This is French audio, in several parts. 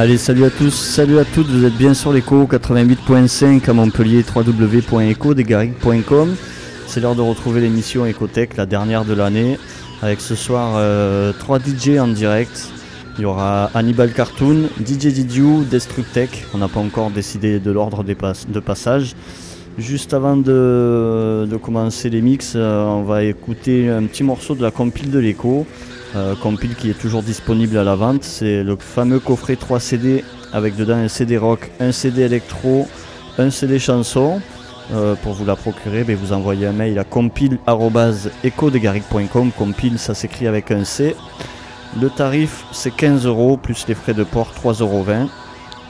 Allez, salut à tous, salut à toutes, vous êtes bien sur l'écho 88.5 à Montpellier, www.ecodesgarrigues.com. C'est l'heure de retrouver l'émission Ecotech, la dernière de l'année, avec ce soir euh, 3 DJ en direct. Il y aura Hannibal Cartoon, DJ Didiou, Destructech, on n'a pas encore décidé de l'ordre de passage. Juste avant de, de commencer les mix, euh, on va écouter un petit morceau de la compile de l'écho. Euh, compile qui est toujours disponible à la vente. C'est le fameux coffret 3 CD avec dedans un CD rock, un CD électro, un CD chanson. Euh, pour vous la procurer, ben, vous envoyez un mail à compile.ecodegaric.com. Compile, ça s'écrit avec un C. Le tarif, c'est 15 euros plus les frais de port, 3,20 euros.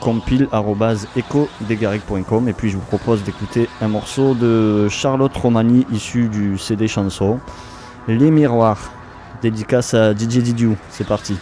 compile.ecodegaric.com. Et puis, je vous propose d'écouter un morceau de Charlotte Romani issu du CD chanson. Les miroirs. Dédicace à DJ Didiou. C'est parti.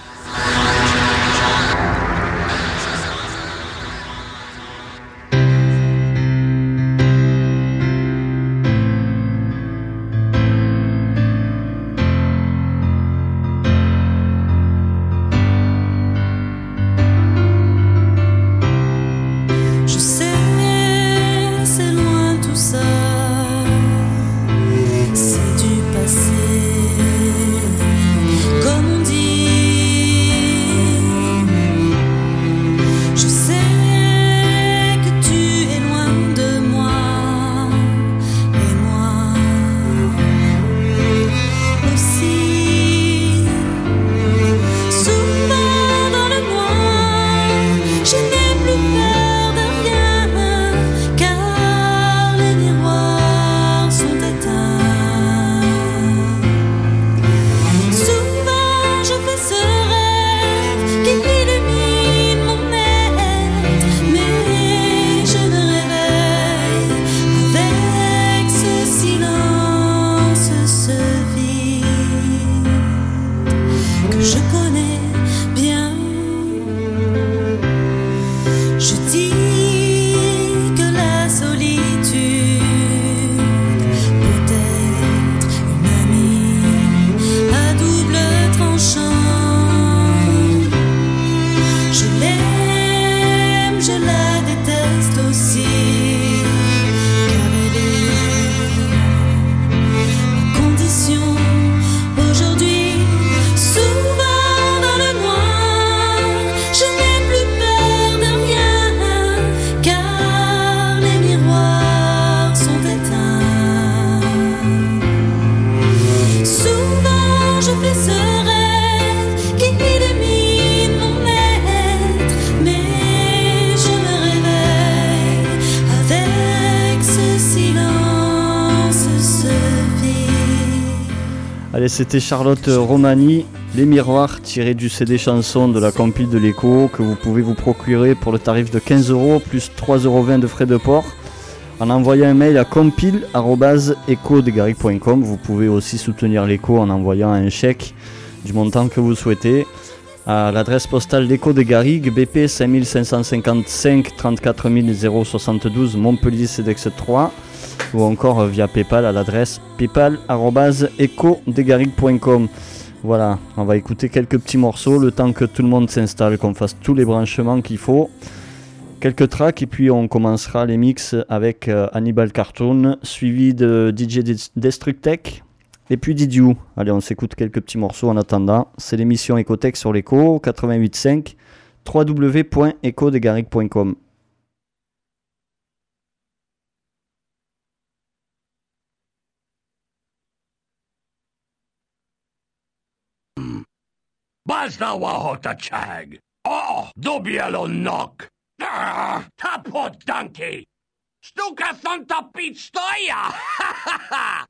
C'était Charlotte Romani, Les Miroirs, tirés du CD chanson de la compile de l'écho, que vous pouvez vous procurer pour le tarif de 15 euros plus 3,20 euros de frais de port. En envoyant un mail à compile.ecodegaric.com. Vous pouvez aussi soutenir l'écho en envoyant un chèque du montant que vous souhaitez à l'adresse postale l'écho des Garrigues, BP 5555 34 072 Montpellier CEDEX 3 ou encore via PayPal à l'adresse paypal.ecodegarigue.com. Voilà, on va écouter quelques petits morceaux le temps que tout le monde s'installe, qu'on fasse tous les branchements qu'il faut. Quelques tracks et puis on commencera les mix avec euh, Hannibal Cartoon, suivi de DJ Des- Destructech et puis Didiou. Allez, on s'écoute quelques petits morceaux en attendant. C'est l'émission Ecotech sur l'écho 88.5 Bazna wahota chag. Oh, dubielo nok. Ah, Tapot donkey. Stuka thunta beat stoya. Ha ha ha.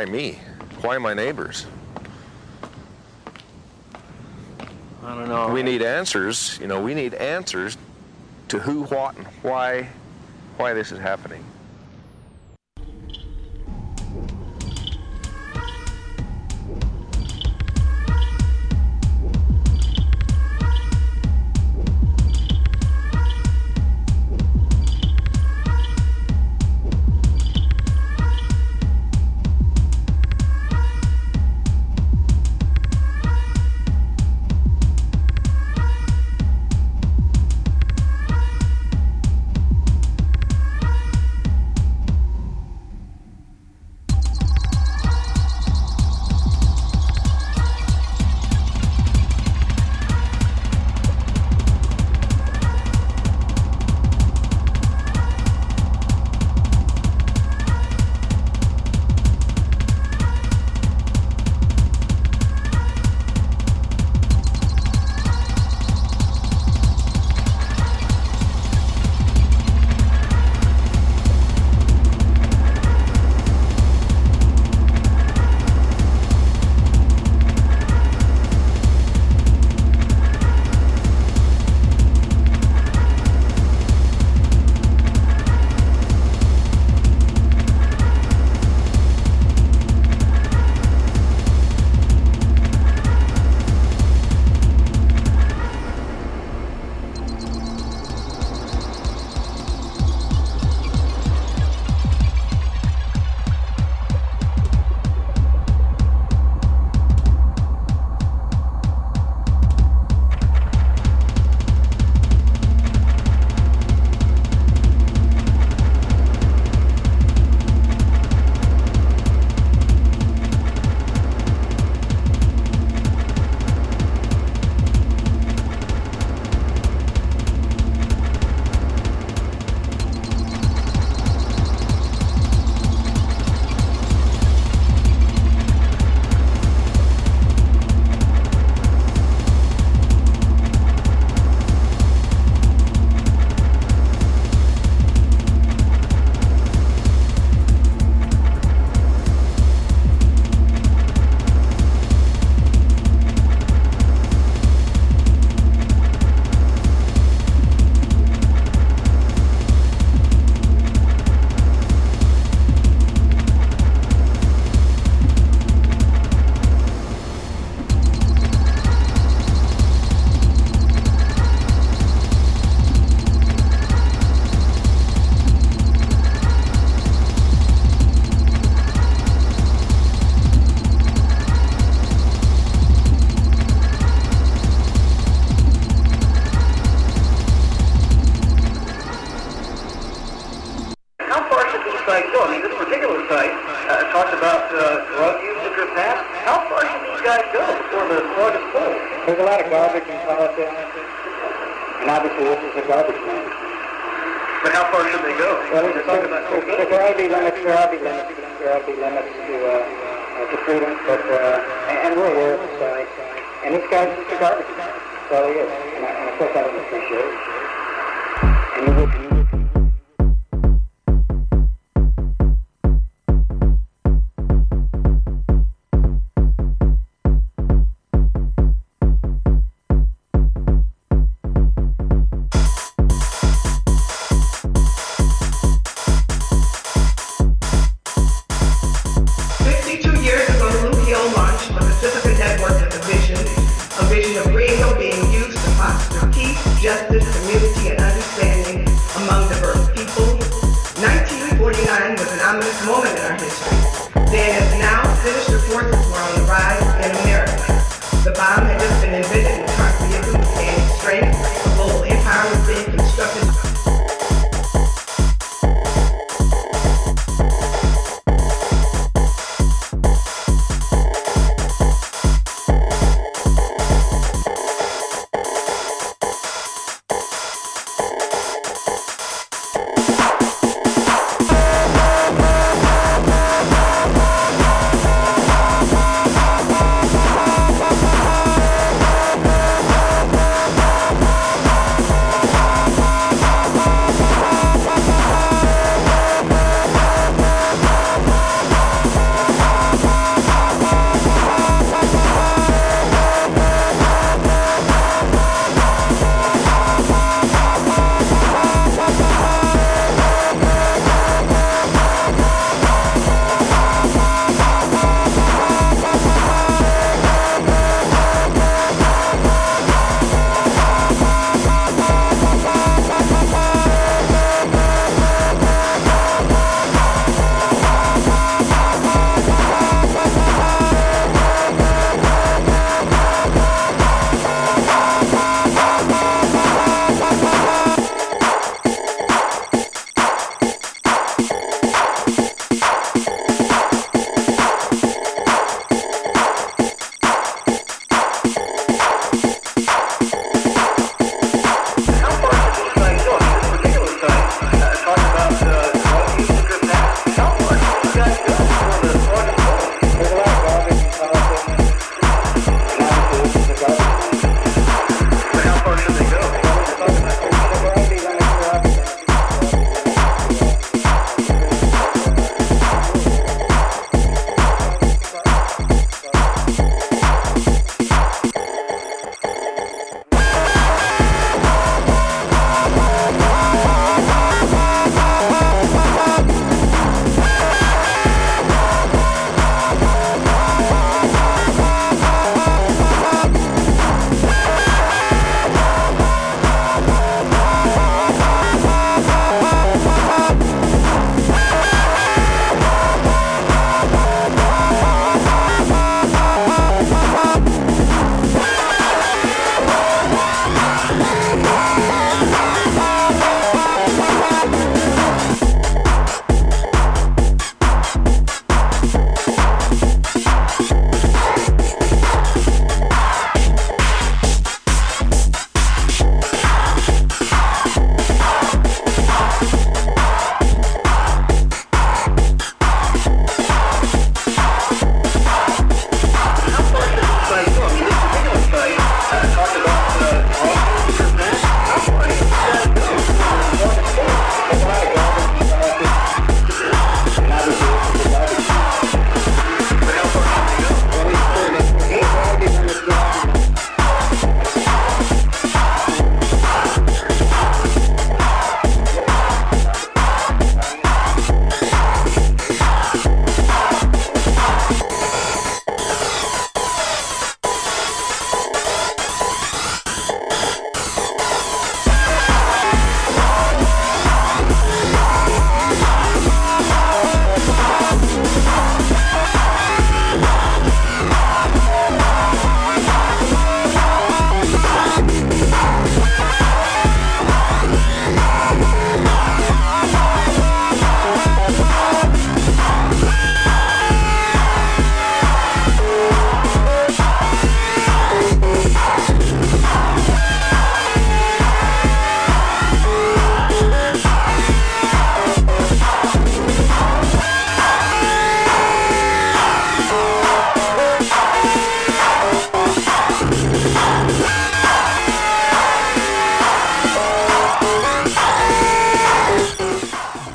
why me? Why my neighbors? I don't know. We need answers. You know, we need answers to who, what, and why, why this is happening.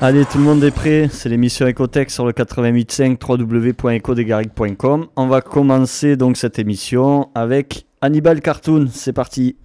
Allez, tout le monde est prêt. C'est l'émission Ecotech sur le 88.5 www.ecodegaric.com. On va commencer donc cette émission avec Hannibal Cartoon. C'est parti.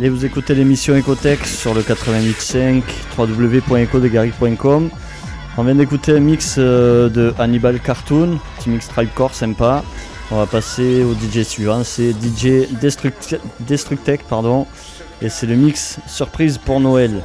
Allez, vous écoutez l'émission Ecotech sur le 88.5 www.ecodegaric.com. On vient d'écouter un mix euh, de Hannibal Cartoon, petit mix Tribecore sympa. On va passer au DJ suivant, c'est DJ Destruct Destructech, pardon, et c'est le mix surprise pour Noël.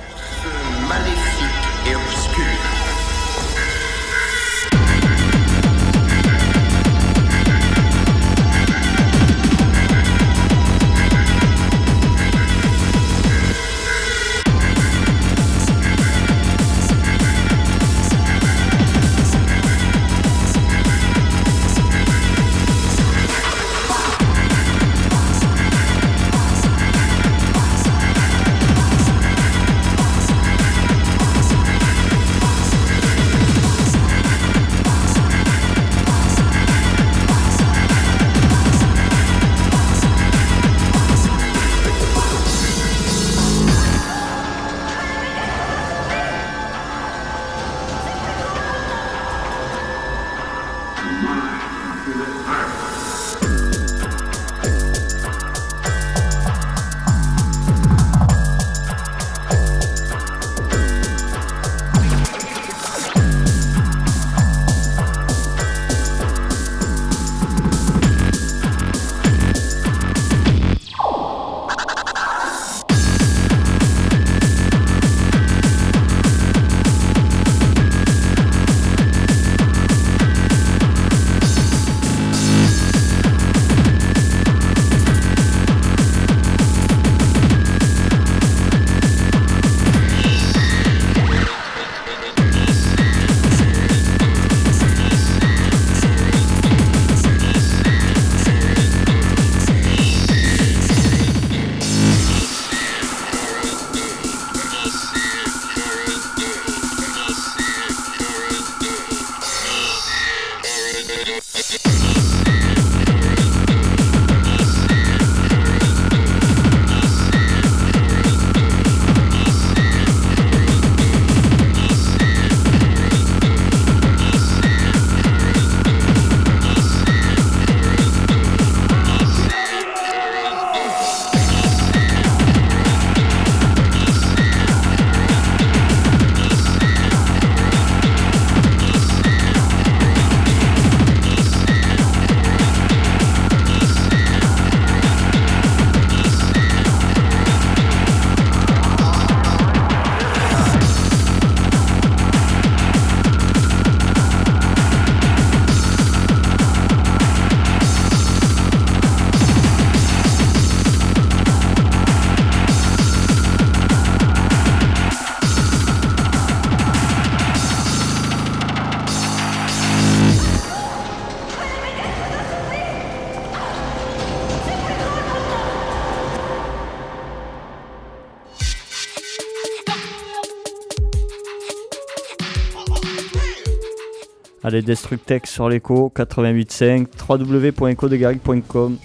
Allez, Destructech sur l'écho, 88.5, www.echodegaric.com.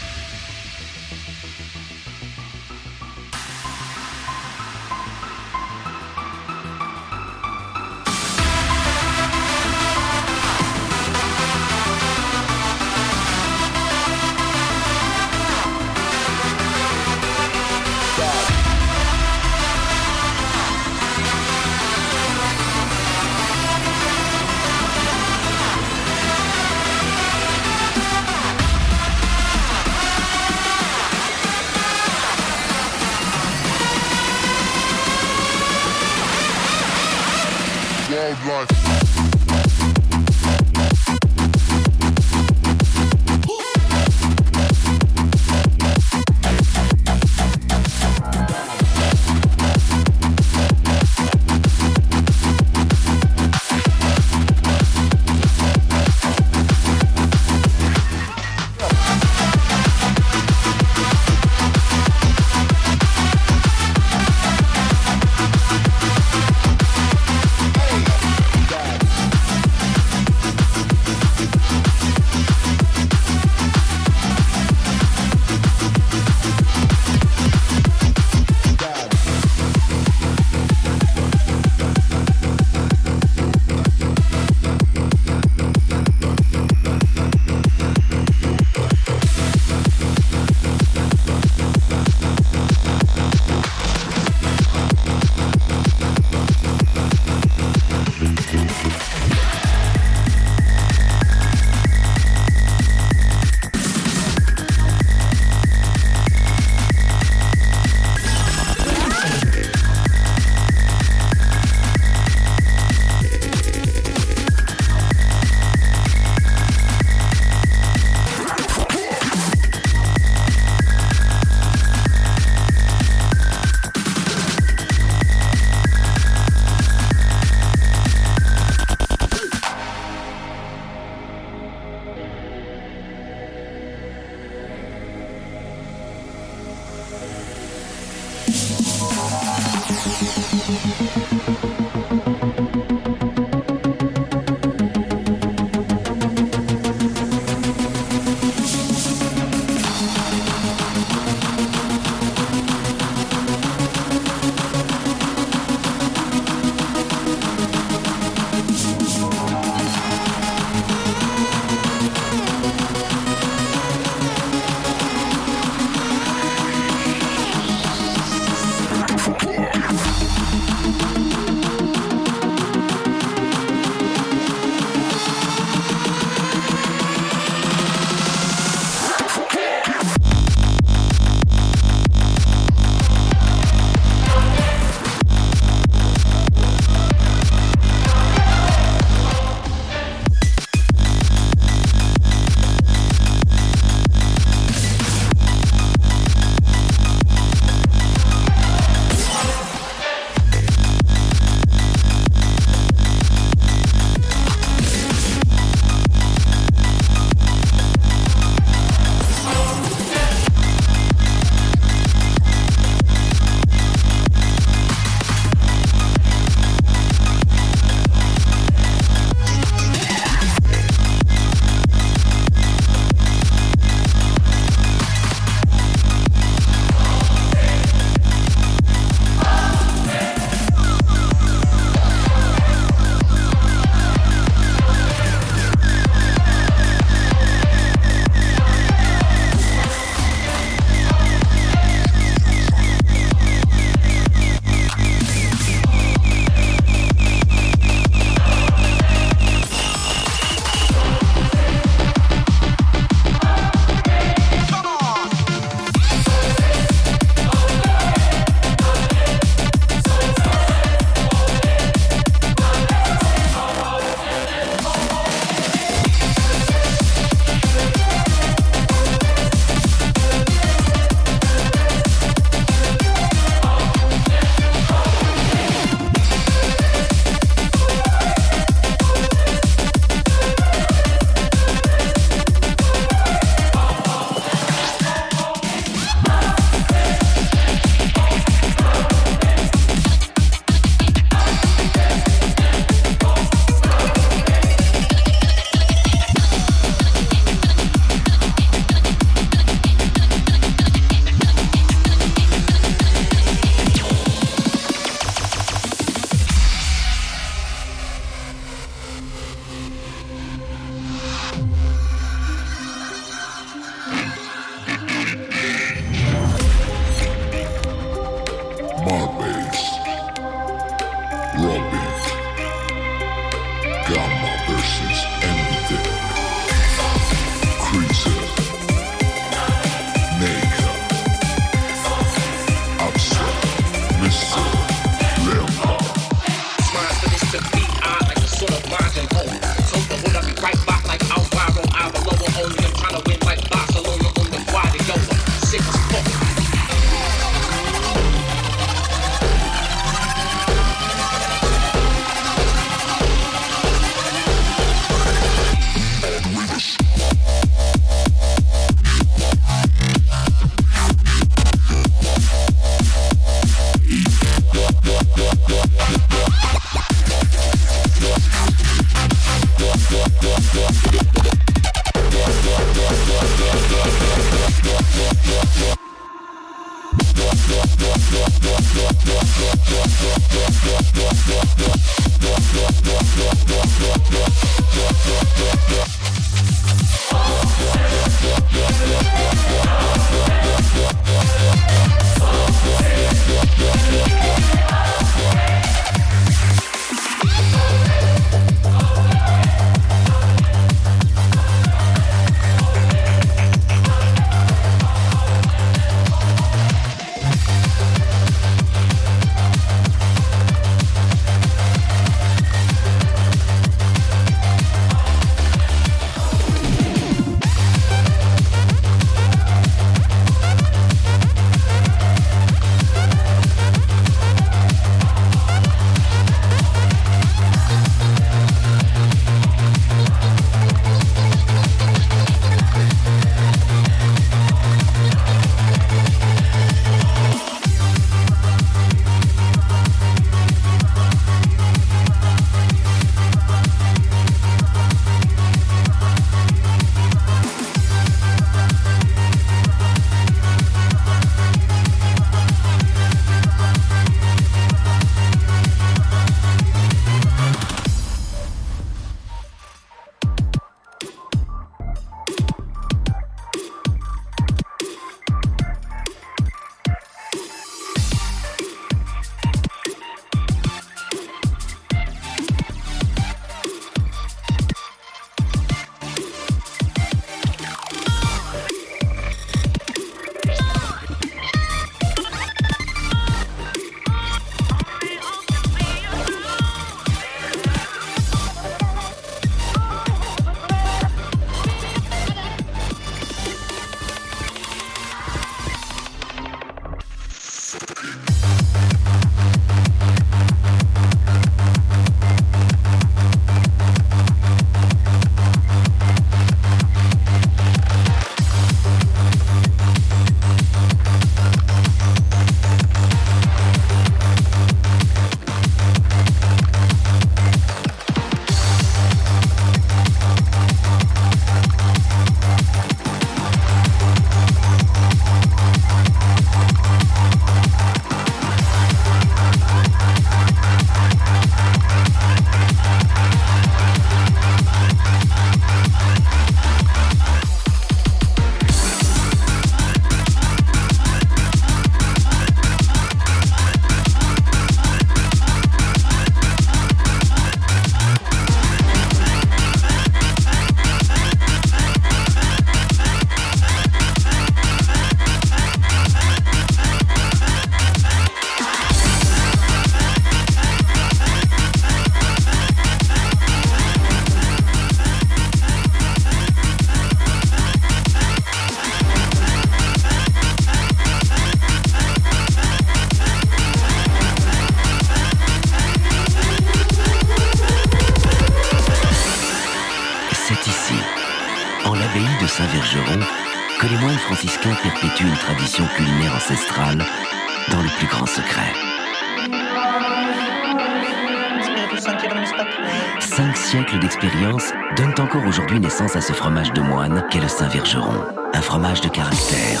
de moine qu'est le Saint-Vergeron. Un fromage de caractère,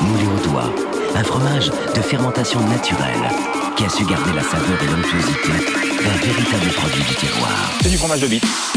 moulé au doigt, un fromage de fermentation naturelle qui a su garder la saveur et l'onctuosité d'un véritable produit du terroir. C'est du fromage de bite.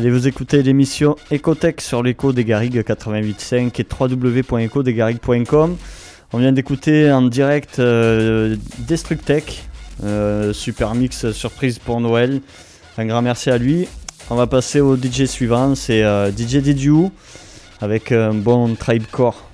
Allez, vous écoutez l'émission Ecotech sur l'écho des Garrigues 88.5 et www.ecodesgarrigues.com. On vient d'écouter en direct euh, Destructech, euh, super mix surprise pour Noël. Un grand merci à lui. On va passer au DJ suivant, c'est euh, DJ Didiou avec un bon tribecore. Ok.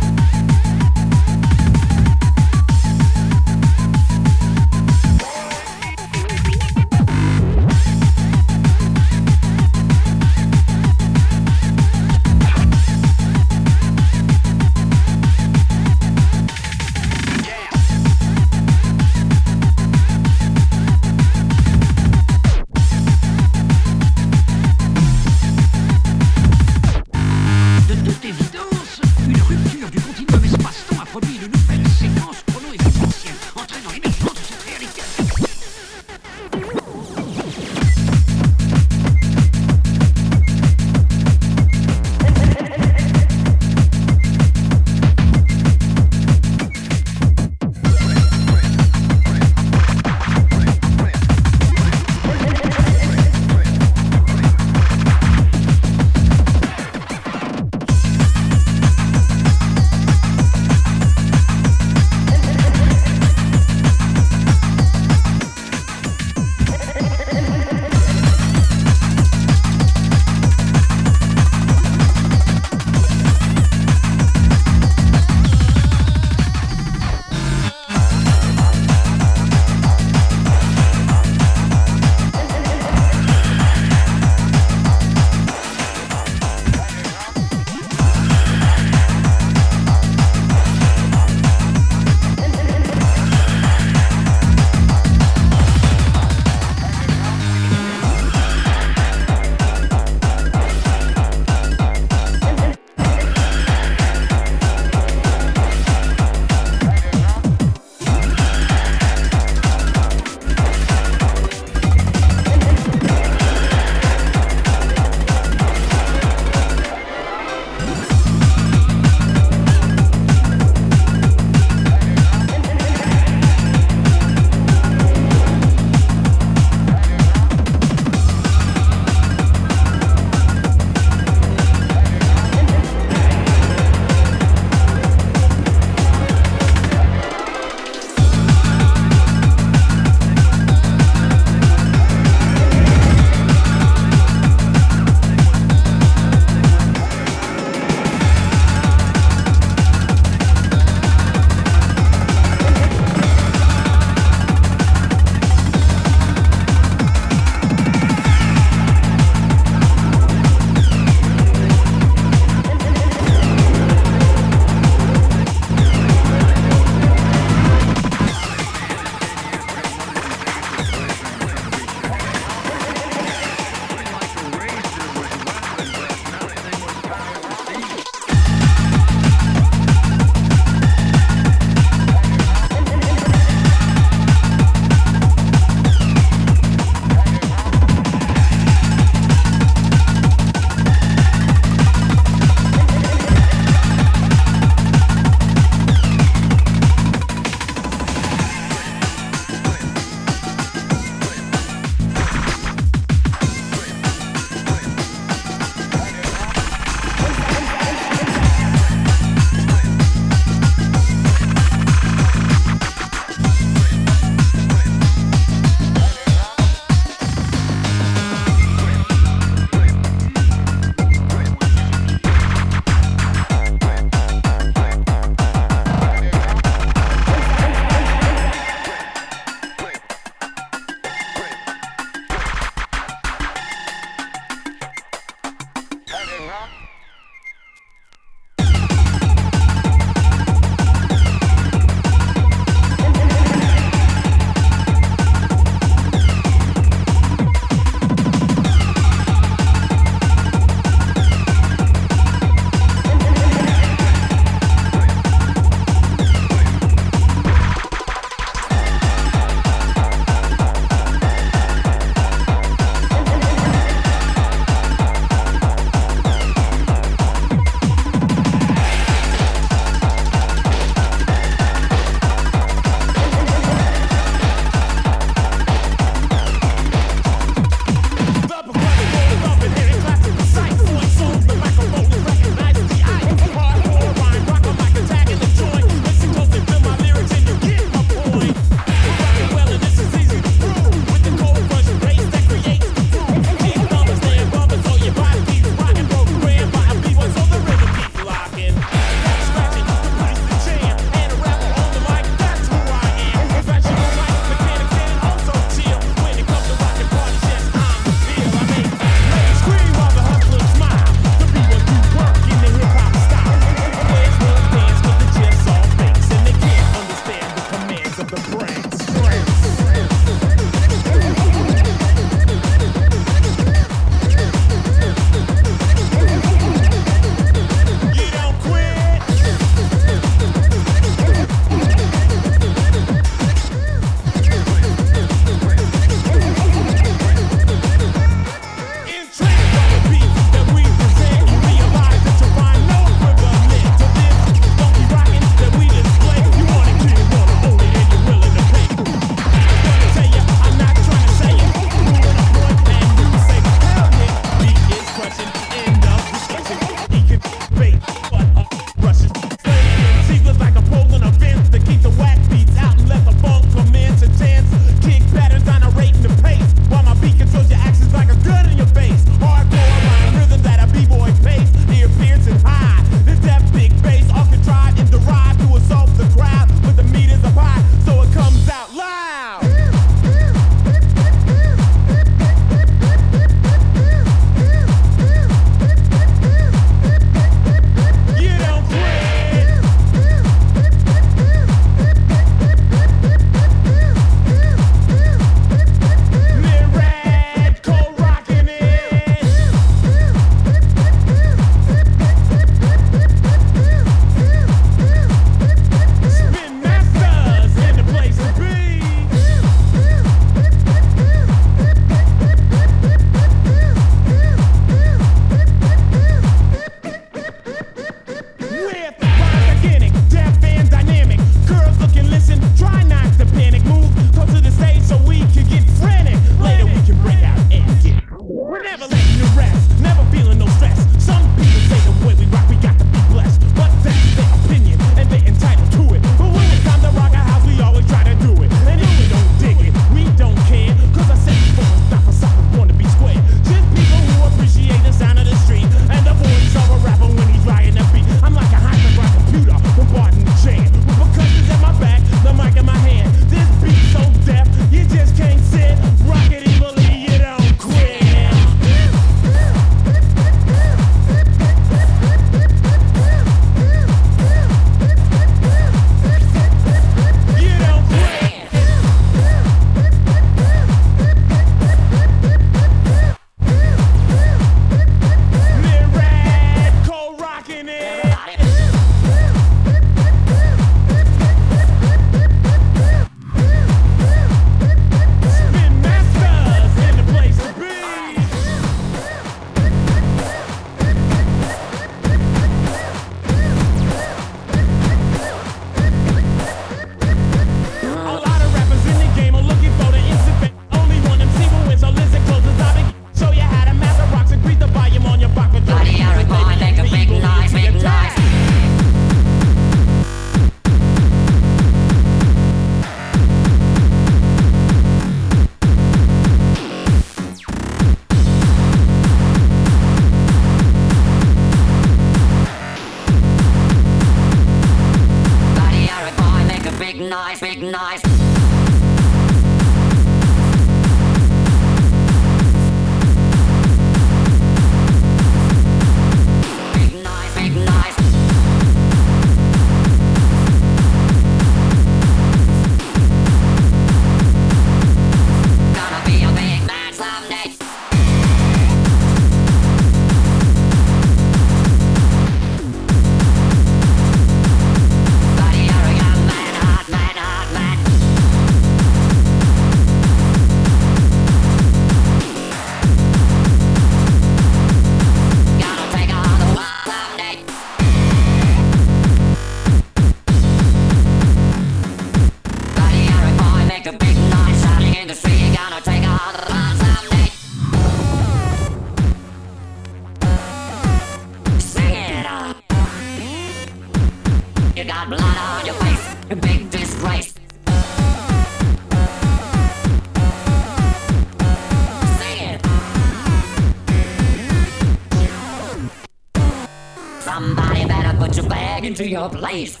to your place.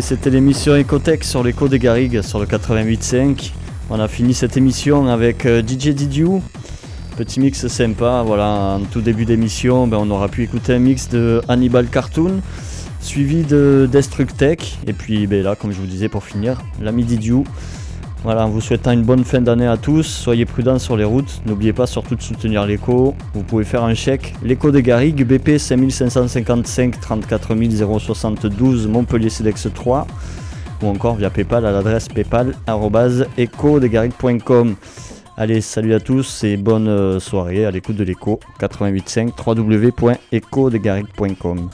C'était l'émission Ecotech sur l'écho des Garrigues sur le 88.5. On a fini cette émission avec euh, DJ Didiou. Petit mix sympa, voilà, en tout début d'émission, ben, on aura pu écouter un mix de Hannibal Cartoon, suivi de Destructech, et puis ben, là, comme je vous disais pour finir, l'ami Didiou. Voilà, en vous souhaitant une bonne fin d'année à tous, soyez prudents sur les routes, n'oubliez pas surtout de soutenir l'écho, vous pouvez faire un chèque, l'écho des Garrigues, BP 5555 34 072 Montpellier Cedex 3, ou encore via Paypal à l'adresse paypal.ecodesgarrigues.com. Allez, salut à tous et bonne euh, soirée à l'écoute de l'écho 88.5 www.ecodesgarrigues.com.